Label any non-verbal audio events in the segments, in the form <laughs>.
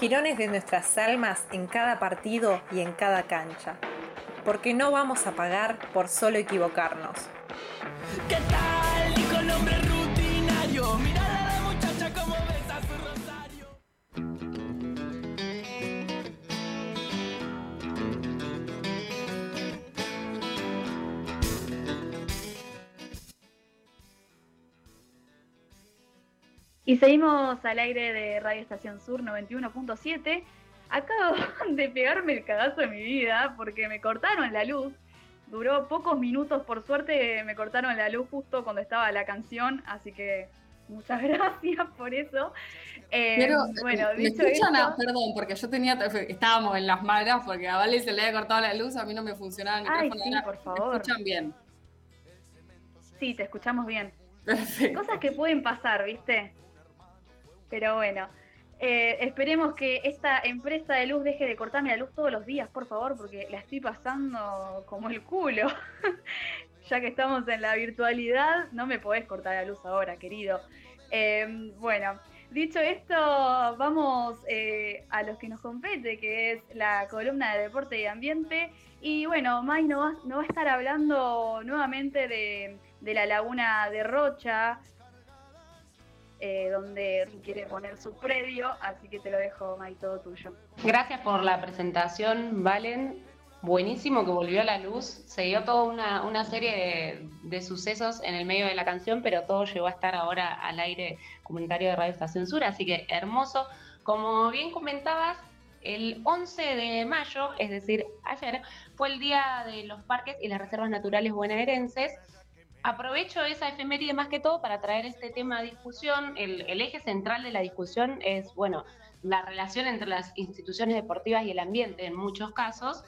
girones de nuestras almas en cada partido y en cada cancha, porque no vamos a pagar por solo equivocarnos. ¿Qué tal, Y seguimos al aire de Radio Estación Sur 91.7. Acabo <laughs> de pegarme el cagazo de mi vida porque me cortaron la luz. Duró pocos minutos, por suerte me cortaron la luz justo cuando estaba la canción, así que muchas <laughs> gracias por eso. Eh, Pero, bueno, ¿me escuchan? perdón, porque yo tenía, estábamos en las malas porque a Vale se le había cortado la luz, a mí no me funcionaba el micrófono. Sí, por favor. ¿Me escuchan bien? Sí, te escuchamos bien. Cosas que pueden pasar, ¿viste? Pero bueno, eh, esperemos que esta empresa de luz deje de cortarme la luz todos los días, por favor, porque la estoy pasando como el culo. <laughs> ya que estamos en la virtualidad, no me podés cortar la luz ahora, querido. Eh, bueno, dicho esto, vamos eh, a los que nos compete, que es la columna de deporte y ambiente. Y bueno, May nos va, no va a estar hablando nuevamente de, de la laguna de Rocha, eh, donde quiere poner su predio, así que te lo dejo, May, todo tuyo. Gracias por la presentación, Valen. Buenísimo que volvió a la luz. Se dio toda una, serie de, sucesos en el medio de la canción, pero todo llegó a estar ahora al aire comentario de Radio Estación Sur, así que hermoso. Como bien comentabas, el 11 de mayo, es decir, ayer, fue el día de los parques y las reservas naturales bonaerenses Aprovecho esa efeméride más que todo para traer este tema a discusión. El, eje central de la discusión es, bueno, la relación entre las instituciones deportivas y el ambiente en muchos casos.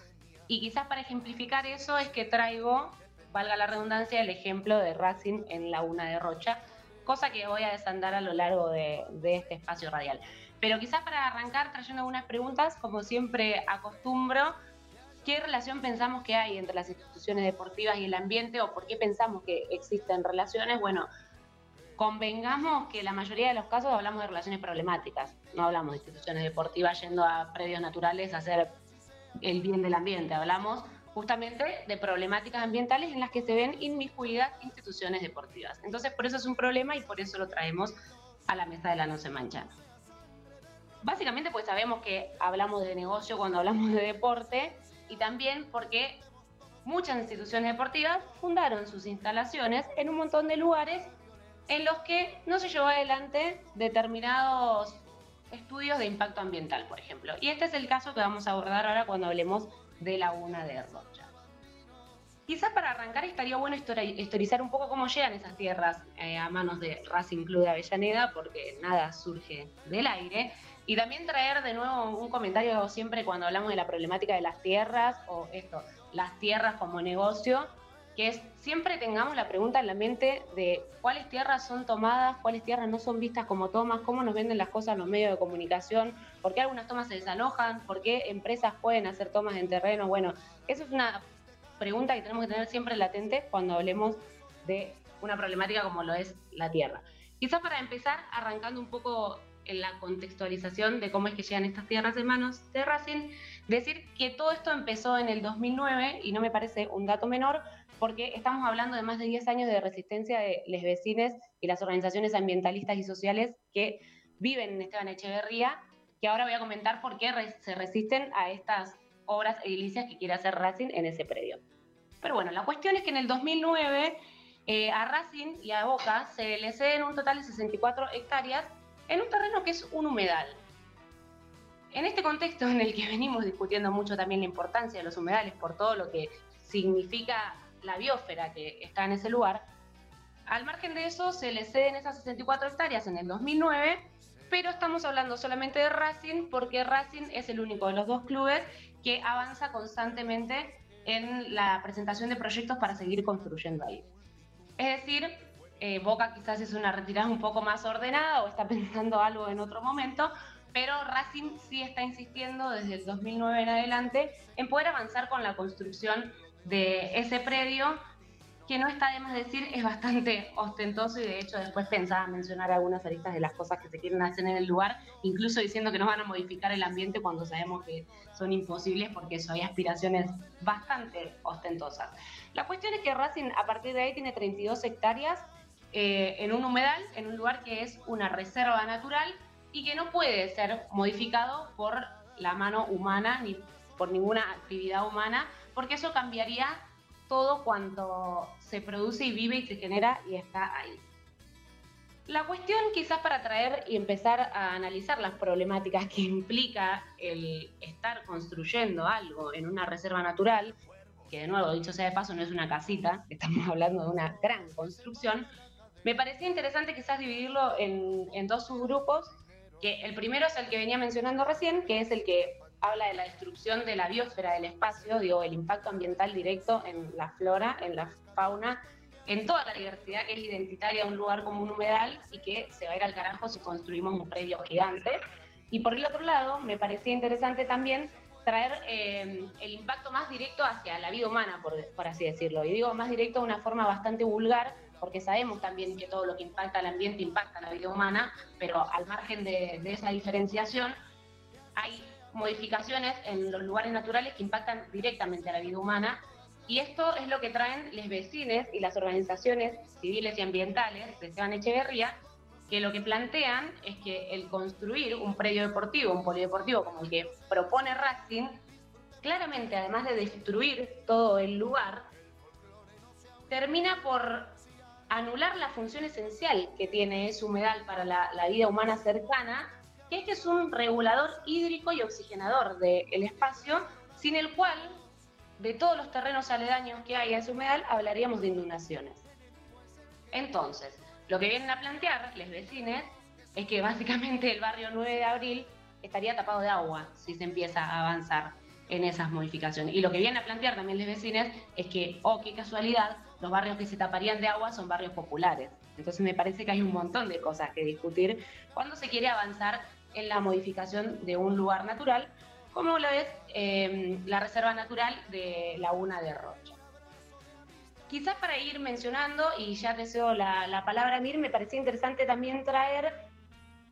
Y quizás para ejemplificar eso es que traigo, valga la redundancia, el ejemplo de Racing en Laguna de Rocha, cosa que voy a desandar a lo largo de este espacio radial. Pero quizás para arrancar trayendo algunas preguntas, como siempre acostumbro, ¿Qué relación pensamos que hay entre las instituciones deportivas y el ambiente o por qué pensamos que existen relaciones? Bueno, convengamos que la mayoría de los casos hablamos de relaciones problemáticas, no hablamos de instituciones deportivas yendo a predios naturales a hacer el bien del ambiente, hablamos justamente de problemáticas ambientales en las que se ven inmiscuidas instituciones deportivas. Entonces, por eso es un problema y por eso lo traemos a la mesa de la No se mancha. Básicamente, pues sabemos que hablamos de negocio cuando hablamos de deporte y también porque muchas instituciones deportivas fundaron sus instalaciones en un montón de lugares en los que no se llevó adelante determinados estudios de impacto ambiental, por ejemplo. Y este es el caso que vamos a abordar ahora cuando hablemos de Laguna de Rocha. Quizás para arrancar estaría bueno historizar un poco cómo llegan esas tierras eh, a manos de Racing Club de Avellaneda, porque nada surge del aire. Y también traer de nuevo un comentario siempre cuando hablamos de la problemática de las tierras o esto, las tierras como negocio, que es siempre tengamos la pregunta en la mente de cuáles tierras son tomadas, cuáles tierras no son vistas como tomas, cómo nos venden las cosas los medios de comunicación, por qué algunas tomas se desalojan, por qué empresas pueden hacer tomas en terreno. Bueno, eso es una pregunta que tenemos que tener siempre latente cuando hablemos de una problemática como lo es la tierra. Quizás para empezar, arrancando un poco en la contextualización de cómo es que llegan estas tierras de manos de Racing, decir que todo esto empezó en el 2009 y no me parece un dato menor porque estamos hablando de más de 10 años de resistencia de los vecinos y las organizaciones ambientalistas y sociales que viven en Esteban Echeverría, que ahora voy a comentar por qué se resisten a estas obras edilicias que quiere hacer Racing en ese predio. Pero bueno, la cuestión es que en el 2009 eh, a Racing y a Boca se le ceden un total de 64 hectáreas en un terreno que es un humedal. En este contexto en el que venimos discutiendo mucho también la importancia de los humedales por todo lo que significa la biosfera que está en ese lugar, al margen de eso se le ceden esas 64 hectáreas en el 2009, pero estamos hablando solamente de Racing porque Racing es el único de los dos clubes que avanza constantemente en la presentación de proyectos para seguir construyendo ahí. Es decir, eh, Boca quizás es una retirada un poco más ordenada o está <laughs> pensando algo en otro momento, pero Racing sí está insistiendo desde el 2009 en adelante en poder avanzar con la construcción de ese predio que no está de más decir, es bastante ostentoso y de hecho después pensaba mencionar algunas aristas de las cosas que se quieren hacer en el lugar, incluso diciendo que no van a modificar el ambiente cuando sabemos que son imposibles porque eso hay aspiraciones bastante ostentosas. La cuestión es que Racing a partir de ahí tiene 32 hectáreas eh, en un humedal, en un lugar que es una reserva natural y que no puede ser modificado por la mano humana ni por ninguna actividad humana, porque eso cambiaría todo cuanto se produce y vive y se genera y está ahí. La cuestión quizás para traer y empezar a analizar las problemáticas que implica el estar construyendo algo en una reserva natural, que de nuevo, dicho sea de paso, no es una casita, <laughs> estamos hablando de una gran construcción, me parecía interesante quizás dividirlo en, en dos subgrupos, que el primero es el que venía mencionando recién, que es el que habla de la destrucción de la biosfera del espacio, digo, el impacto ambiental directo en la flora, en la fauna, en toda la diversidad que es identitaria de un lugar como un humedal y que se va a ir al carajo si construimos un predio gigante. Y por el otro lado, me parecía interesante también traer eh, el impacto más directo hacia la vida humana, por, así decirlo. Y digo más directo de una forma bastante vulgar, porque sabemos también que todo lo que impacta al ambiente impacta a la vida humana, pero al margen de, de esa diferenciación, hay modificaciones en los lugares naturales que impactan directamente a la vida humana. Y esto es lo que traen los vecinos y las organizaciones civiles y ambientales de Echeverría, que lo que plantean es que el construir un predio deportivo, un polideportivo como el que propone Racing, claramente, además de destruir todo el lugar, termina por anular la función esencial que tiene ese humedal para la vida humana cercana que es que es un regulador hídrico y oxigenador del espacio, sin el cual, de todos los terrenos aledaños que hay a ese humedal, hablaríamos de inundaciones. Entonces, lo que vienen a plantear los vecinos es que básicamente el barrio 9 de abril estaría tapado de agua si se empieza a avanzar en esas modificaciones. Y lo que vienen a plantear también los vecinos es que, oh, qué casualidad, los barrios que se taparían de agua son barrios populares. Entonces me parece que hay un montón de cosas que discutir cuando se quiere avanzar en la modificación de un lugar natural, como lo es em, la Reserva Natural de Laguna de Rocha. Quizás para ir mencionando, y ya deseo la, la palabra Mir, me parecía interesante también traer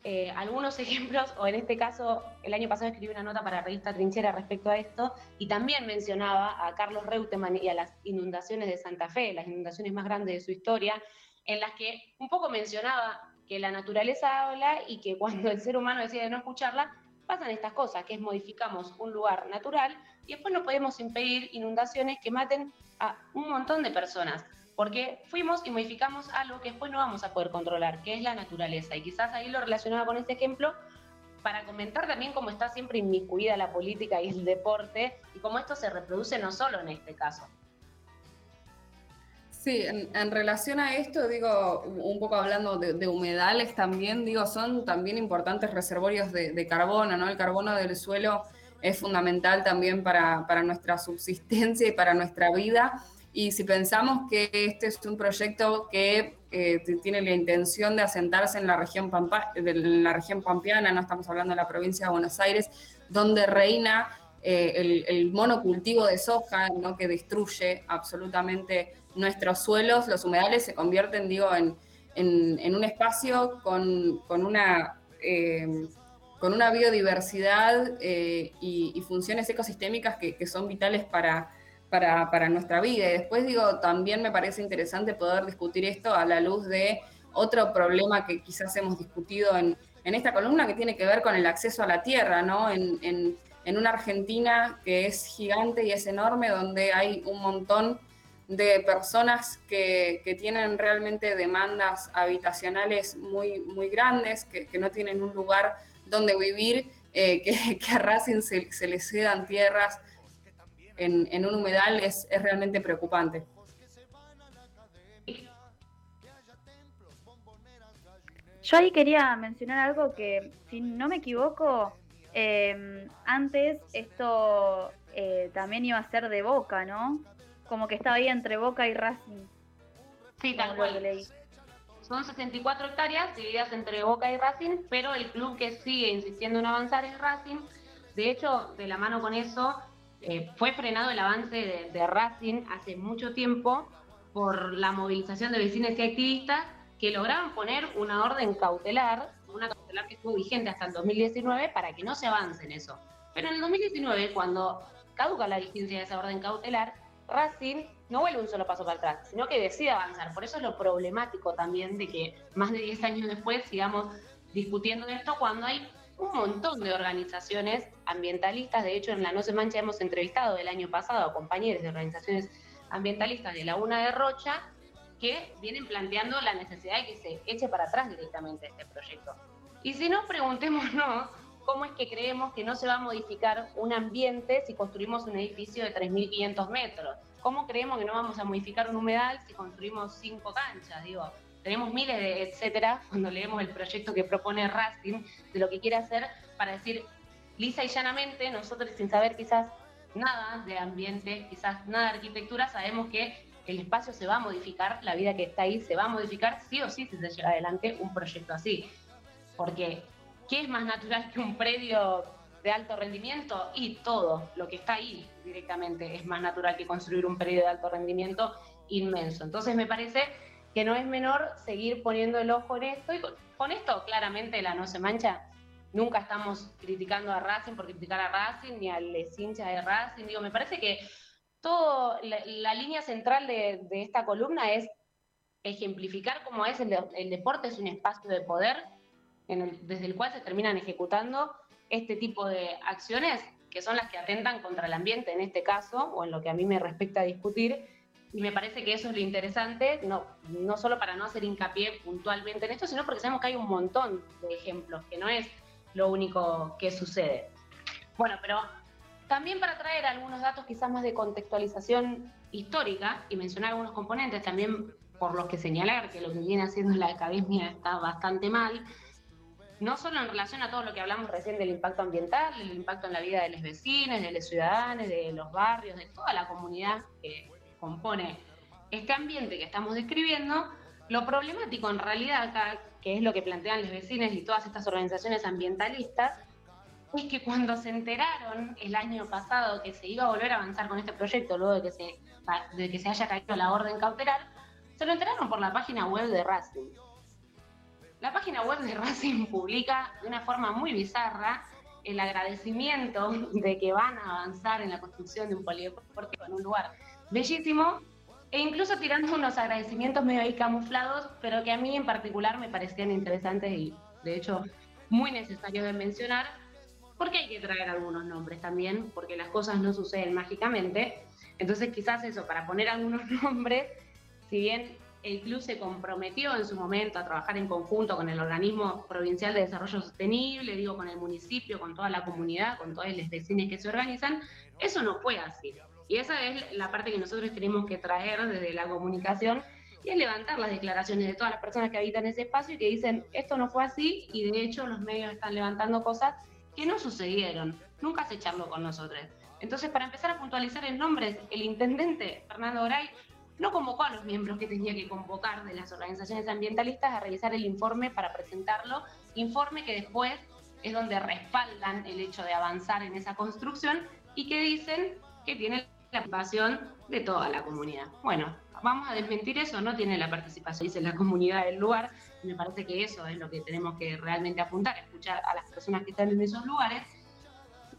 eh, algunos <laughs> ejemplos, o en este caso, el año pasado escribí una nota para la revista Trinchera respecto a esto, y también mencionaba a Carlos Reutemann y a las inundaciones de Santa Fe, las inundaciones más grandes de su historia, en las que un poco mencionaba que la naturaleza habla y que cuando el ser humano decide no escucharla, pasan estas cosas, que es modificamos un lugar natural y después no podemos impedir inundaciones que maten a un montón de personas, porque fuimos y modificamos algo que después no vamos a poder controlar, que es la naturaleza. Y quizás ahí lo relacionaba con este ejemplo para comentar también cómo está siempre inmiscuida la política y el deporte y cómo esto se reproduce no solo en este caso, Sí, en, relación a esto, digo, un poco hablando de, humedales también, digo, son también importantes reservorios de, carbono, ¿no? El carbono del suelo es fundamental también para, nuestra subsistencia y para nuestra vida. Y si pensamos que este es un proyecto que eh, tiene la intención de asentarse en la, región Pampa, en la región pampeana, no estamos hablando de la provincia de Buenos Aires, donde reina eh, el, monocultivo de soja, ¿no? que destruye absolutamente nuestros suelos, los humedales se convierten, digo, en, un espacio con, una, eh, con una biodiversidad eh, y, funciones ecosistémicas que, son vitales para, para, nuestra vida. Y después, digo, también me parece interesante poder discutir esto a la luz de otro problema que quizás hemos discutido en, esta columna que tiene que ver con el acceso a la tierra, ¿no? En, en una Argentina que es gigante y es enorme, donde hay un montón de personas que, tienen realmente demandas habitacionales muy, muy grandes, que, no tienen un lugar donde vivir, eh, <laughs> que, a Racing se, les cedan tierras en, un humedal es, realmente preocupante. Yo ahí quería mencionar algo que, si no me equivoco, eh, antes esto eh, también iba a ser de boca, ¿no? Como que estaba ahí entre Boca y Racing. Sí, tal cual. Son 64 hectáreas divididas entre Boca y Racing, pero el club que sigue insistiendo en avanzar es Racing. De hecho, de la mano con eso, eh, fue frenado el avance de, Racing hace mucho tiempo por la movilización de vecinos y activistas que lograron poner una orden cautelar, una cautelar que estuvo vigente hasta el 2019 para que no se avance en eso. Pero en el 2019, cuando caduca la vigencia de esa orden cautelar, Racing no vuelve un solo paso para atrás, sino que decide avanzar. Por eso es lo problemático también de que más de 10 años después sigamos discutiendo esto cuando hay un montón de organizaciones ambientalistas. De hecho, en la No se mancha hemos entrevistado el año pasado a compañeros de organizaciones ambientalistas de Laguna de Rocha que vienen planteando la necesidad de que se eche para atrás directamente este proyecto. Y si no, preguntémonos cómo es que creemos que no se va a modificar un ambiente si construimos un edificio de 3.500 metros. ¿Cómo creemos que no vamos a modificar un humedal si construimos cinco canchas? Digo, tenemos miles de etcétera <laughs> cuando leemos el proyecto que propone Racing de lo que quiere hacer para decir lisa y llanamente, nosotros sin saber quizás nada de ambiente, quizás nada de arquitectura, sabemos que el espacio se va a modificar, la vida que está ahí se va a modificar sí o sí si se llega adelante un proyecto así. Porque, ¿qué es más natural que un predio de alto rendimiento? Y todo lo que está ahí directamente es más natural que construir un predio de alto rendimiento inmenso. Entonces me parece que no es menor seguir poniendo el ojo en esto. Y con, esto claramente la no se mancha. Nunca estamos criticando a Racing por criticar a Racing ni al hinchas de Racing. Digo, me parece que todo la, línea central de, esta columna es ejemplificar cómo es el, deporte, es un espacio de poder desde el cual se terminan ejecutando este tipo de acciones que son las que atentan contra el ambiente en este caso, o en lo que a mí me respecta a discutir, y me parece que eso es lo interesante, no, no solo para no hacer hincapié puntualmente en esto, sino porque sabemos que hay un montón de ejemplos, que no es lo único que sucede. Bueno, pero también para traer algunos datos quizás más de contextualización histórica y mencionar algunos componentes también por los que señalar que lo que viene haciendo la academia está bastante mal, no solo en relación a todo lo que hablamos recién del impacto ambiental, del impacto en la vida de los vecinos, de los ciudadanos, de los barrios, de toda la comunidad que compone este ambiente que estamos describiendo, lo problemático en realidad acá, que es lo que plantean los vecinos y todas estas organizaciones ambientalistas, es que cuando se enteraron el año pasado que se iba a volver a avanzar con este proyecto, luego de que se, de que se haya caído la orden cautelar, se lo enteraron por la página web de Racing. La página web de Racing publica de una forma muy bizarra el agradecimiento de que van a avanzar en la construcción de un polideportivo en un lugar bellísimo, e incluso tirando unos agradecimientos medio ahí camuflados, pero que a mí en particular me parecían interesantes y de hecho muy necesarios de mencionar, porque hay que traer algunos nombres también, porque las cosas no suceden mágicamente. Entonces quizás eso, para poner algunos <laughs> nombres, si bien el club se comprometió en su momento a trabajar en conjunto con el organismo provincial de desarrollo sostenible, digo, con el municipio, con toda la comunidad, con todos los vecinos que se organizan, eso no fue así. Y esa es la parte que nosotros tenemos que traer desde la comunicación y es levantar las declaraciones de todas las personas que habitan ese espacio y que dicen esto no fue así y de hecho los medios están levantando cosas que no sucedieron, nunca se charló con nosotros. Entonces, para empezar a puntualizar en nombres, el intendente Fernando Oray no convocó a los miembros que tenía que convocar de las organizaciones ambientalistas a revisar el informe para presentarlo, informe que después es donde respaldan el hecho de avanzar en esa construcción y que dicen que tiene la participación de toda la comunidad. Bueno, vamos a desmentir eso, no tiene la participación, dice la comunidad del lugar, me parece que eso es lo que tenemos que realmente apuntar, escuchar a las personas que están en esos lugares.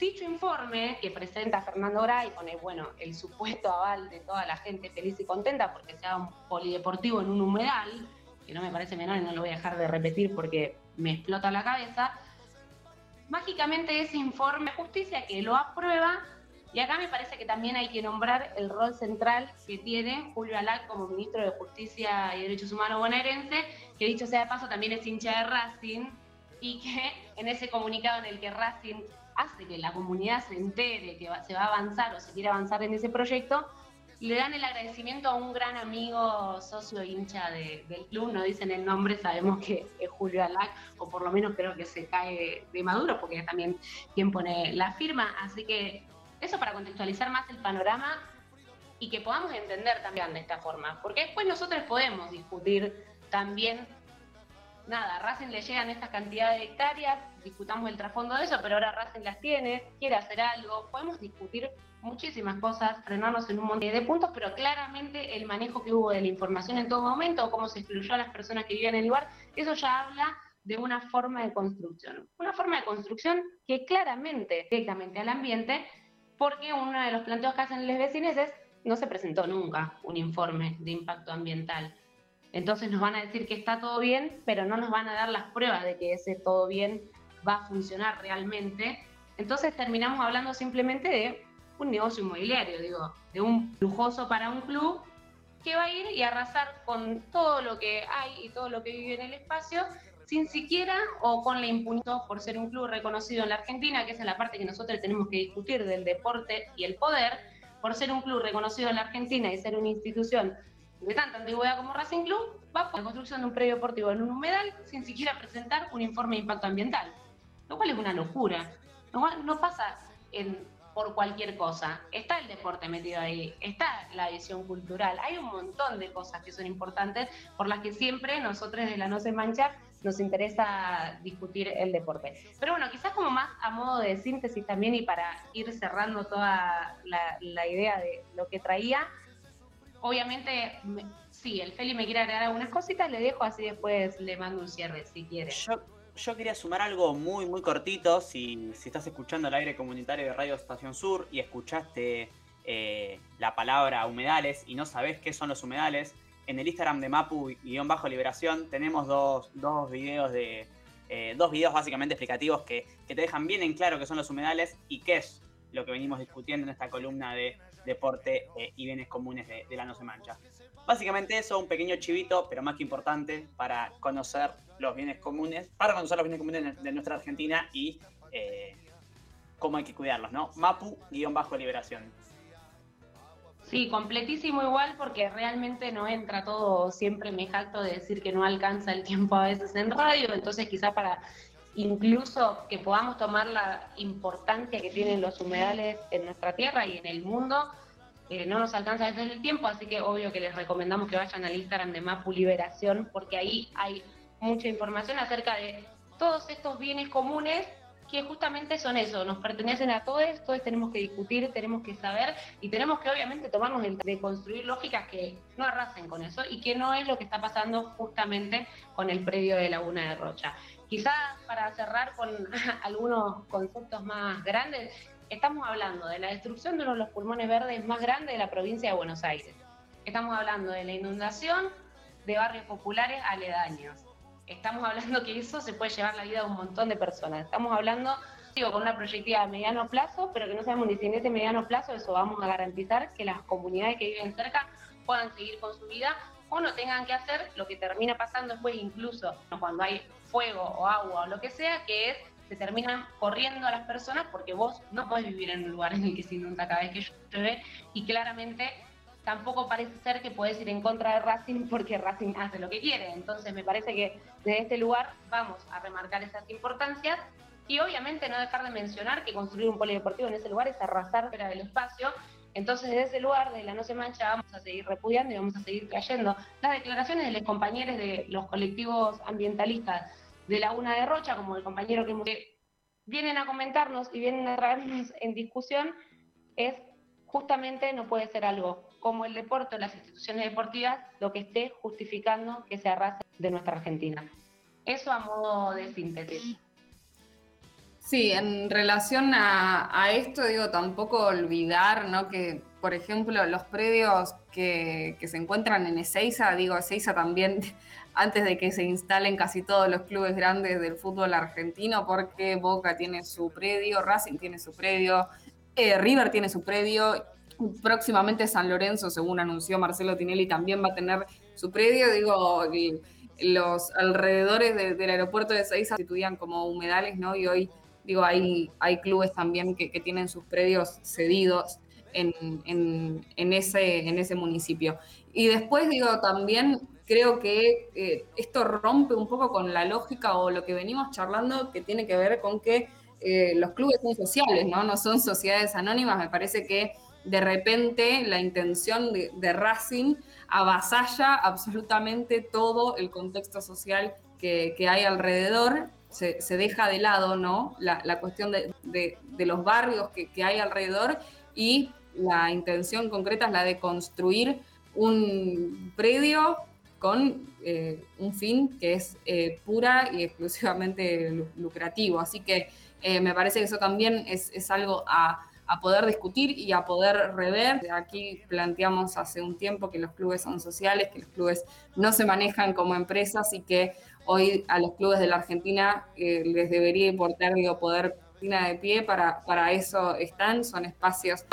Dicho informe que presenta Fernando Oray pone, bueno, el supuesto aval de toda la gente feliz y contenta porque sea un polideportivo en un humedal, que no me parece menor y no lo voy a dejar de repetir porque me explota la cabeza, mágicamente ese informe de justicia que lo aprueba y acá me parece que también hay que nombrar el rol central que tiene Julio Alac como ministro de Justicia y Derechos Humanos bonaerense, que dicho sea de paso también es hincha de Racing, y que en ese comunicado en el que Racing hace que la comunidad se entere que se va a avanzar o se quiere avanzar en ese proyecto, le dan el agradecimiento a un gran amigo, socio hincha del club, no dicen el nombre, sabemos que es Julio Alac, o por lo menos creo que se cae de Maduro, porque es también quien pone la firma, así que eso para contextualizar más el panorama y que podamos entender también de esta forma, porque después nosotros podemos discutir también nada, Racing le llegan estas cantidades de hectáreas, discutamos el trasfondo de eso, pero ahora Racing las tiene, quiere hacer algo, podemos discutir muchísimas cosas, frenarnos en un montón de puntos, pero claramente el manejo que hubo de la información en todo momento, cómo se excluyó a las personas que vivían en el lugar, eso ya habla de una forma de construcción. Una forma de construcción que claramente, directamente al ambiente, porque uno de los planteos que hacen los vecinos es, no se presentó nunca un informe de impacto ambiental. Entonces nos van a decir que está todo bien, pero no nos van a dar las pruebas de que ese todo bien va a funcionar realmente. Entonces terminamos hablando simplemente de un negocio inmobiliario, digo, de un lujoso para un club que va a ir y arrasar con todo lo que hay y todo lo que vive en el espacio sin siquiera o con la impunidad por ser un club reconocido en la Argentina, que es la parte que nosotros tenemos que discutir del deporte y el poder, por ser un club reconocido en la Argentina y ser una institución de tanta antigüedad como Racing Club, va por la construcción de un predio deportivo en un humedal sin siquiera presentar un informe de impacto ambiental, lo cual es una locura. No, no pasa en, por cualquier cosa. Está el deporte metido ahí, está la visión cultural, hay un montón de cosas que son importantes por las que siempre nosotros de la No Se Mancha nos interesa discutir el deporte. Pero bueno, quizás como más a modo de síntesis también y para ir cerrando toda la, idea de lo que traía, obviamente, sí, el Feli me quiere agregar algunas cositas, le dejo así después le mando un cierre si quiere. Yo, yo quería sumar algo muy, muy cortito, si, si estás escuchando el aire comunitario de Radio Estación Sur y escuchaste eh, la palabra humedales y no sabes qué son los humedales, en el Instagram de Mapu-Liberación tenemos dos, dos videos de. Eh, dos videos básicamente explicativos que, te dejan bien en claro qué son los humedales y qué es lo que venimos discutiendo en esta columna de deporte eh, y bienes comunes de, la No Se Mancha. Básicamente eso, un pequeño chivito, pero más que importante, para conocer los bienes comunes, para conocer los bienes comunes de, nuestra Argentina y eh, cómo hay que cuidarlos, ¿no? Mapu-Liberación. Sí, completísimo igual porque realmente no entra todo, siempre me jacto de decir que no alcanza el tiempo a veces en radio, entonces quizá para incluso que podamos tomar la importancia que tienen los humedales en nuestra tierra y en el mundo, eh, no nos alcanza a veces el tiempo, así que obvio que les recomendamos que vayan al Instagram de Mapu Liberación porque ahí hay mucha información acerca de todos estos bienes comunes que justamente son eso, nos pertenecen a todos, todos tenemos que discutir, tenemos que saber y tenemos que obviamente tomarnos el de construir lógicas que no arrasen con eso y que no es lo que está pasando justamente con el predio de Laguna de Rocha. Quizás para cerrar con <laughs> algunos conceptos más grandes, estamos hablando de la destrucción de uno de los pulmones verdes más grandes de la provincia de Buenos Aires. Estamos hablando de la inundación de barrios populares aledaños estamos hablando que eso se puede llevar la vida de un montón de personas. Estamos hablando, digo, con una proyectiva a mediano plazo, pero que no sabemos ni si en ese mediano plazo eso vamos a garantizar que las comunidades que viven cerca puedan seguir con su vida o no tengan que hacer lo que termina pasando después, incluso cuando hay fuego o agua o lo que sea, que es se terminan corriendo a las personas porque vos no podés vivir en un lugar en el que se inunda cada vez que llueve y claramente tampoco parece ser que puedes ir en contra de Racing porque Racing hace lo que quiere. Entonces me parece que desde este lugar vamos a remarcar esas importancias y obviamente no dejar de mencionar que construir un polideportivo en ese lugar es arrasar fuera del espacio. Entonces desde ese lugar de la No Se Mancha vamos a seguir repudiando y vamos a seguir trayendo las declaraciones de los compañeros de los colectivos ambientalistas de Laguna de Rocha, como el compañero que vienen a comentarnos y vienen a traernos en discusión, es justamente no puede ser algo como el deporte o las instituciones deportivas lo que esté justificando que se arrase de nuestra Argentina. Eso a modo de síntesis. Sí, en relación a, esto, digo, tampoco olvidar, ¿no? Que, por ejemplo, los predios que, se encuentran en Ezeiza, digo, Ezeiza también, <laughs> antes de que se instalen casi todos los clubes grandes del fútbol argentino, porque Boca tiene su predio, Racing tiene su predio, eh, River tiene su predio, próximamente San Lorenzo, según anunció Marcelo Tinelli, también va a tener su predio. Digo, los alrededores del aeropuerto de Seiza se constituían como humedales, ¿no? Y hoy, digo, hay, hay clubes también que, tienen sus predios cedidos en, ese, en ese municipio. Y después, digo, también creo que eh, esto rompe un poco con la lógica o lo que venimos charlando que tiene que ver con que eh, los clubes son sociales, ¿no? No son sociedades anónimas. Me parece que de repente la intención de, Racing avasalla absolutamente todo el contexto social que, hay alrededor, se, deja de lado, ¿no? La, cuestión de, los barrios que, que hay alrededor y la intención concreta es la de construir un predio con eh, un fin que es eh, pura y <laughs> exclusivamente lucrativo. Así que eh, me parece que eso también es, algo a, poder discutir y a poder rever. Aquí planteamos hace un tiempo que los clubes son sociales, que los clubes no se manejan como empresas y que hoy a los clubes de la Argentina les debería importar digo, poder de pie, para, para eso están, son espacios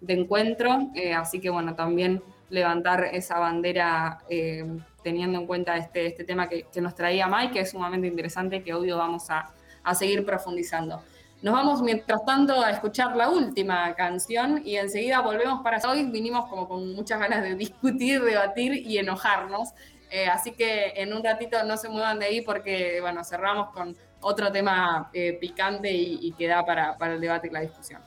de encuentro, así que bueno, también levantar esa bandera eh, teniendo en cuenta este, este tema que, nos traía Mike, que es sumamente interesante, que obvio vamos a, seguir profundizando. Nos vamos mientras tanto a escuchar la última canción y enseguida volvemos para hoy. Vinimos como con muchas ganas de <laughs> discutir, debatir y enojarnos. Eh, así que en un ratito no se muevan de ahí porque bueno, cerramos con otro tema eh, picante y, que da para, para el debate y la discusión.